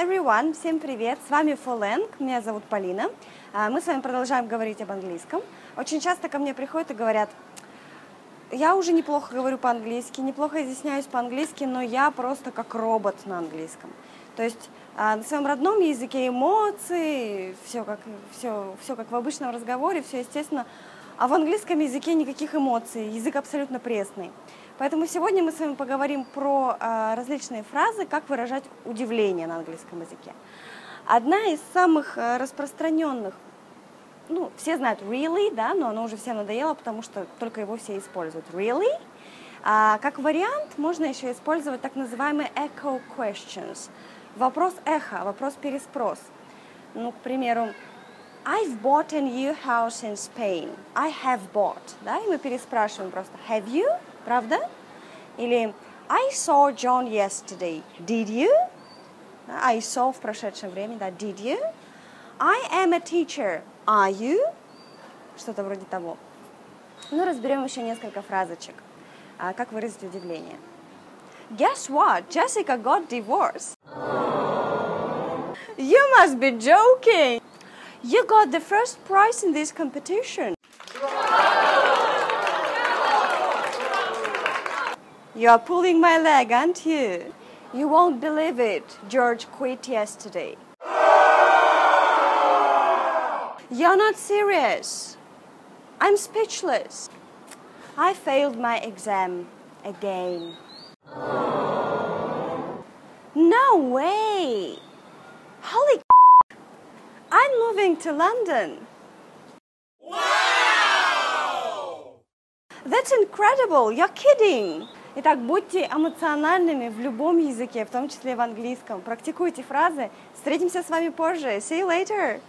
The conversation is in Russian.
everyone! Всем привет! С вами Фоленг, меня зовут Полина. А, Мы с вами продолжаем говорить об английском. Очень часто ко мне приходят и говорят, я уже неплохо говорю по-английски, неплохо изъясняюсь по-английски, но я просто как робот на английском. То есть а, на своем родном языке эмоции, все как, все, все как в обычном разговоре, все естественно, а в английском языке никаких эмоций, язык абсолютно пресный. Поэтому сегодня мы с вами поговорим про а, различные фразы, как выражать удивление на английском языке. Одна из самых а, распространенных, ну, все знают really, да, но оно уже всем надоело, потому что только его все используют. Really? А, как вариант можно еще использовать так называемые echo questions. Вопрос эхо, вопрос переспрос. Ну, к примеру, I've bought a new house in Spain. I have bought. Да, и мы переспрашиваем просто have you? Правда? Или I saw John yesterday. Did you? I saw в прошедшем времени, да, did you? I am a teacher. Are you? Что-то вроде того. Ну, разберем еще несколько фразочек. А, как выразить удивление? Guess what? Jessica got divorced. You must be joking. You got the first prize in this competition. You are pulling my leg, aren't you? You won't believe it. George quit yesterday. You're not serious. I'm speechless. I failed my exam again. No way! Holy I'm moving to London. That's incredible! You're kidding! Итак, будьте эмоциональными в любом языке, в том числе в английском. Практикуйте фразы. Встретимся с вами позже. See you later!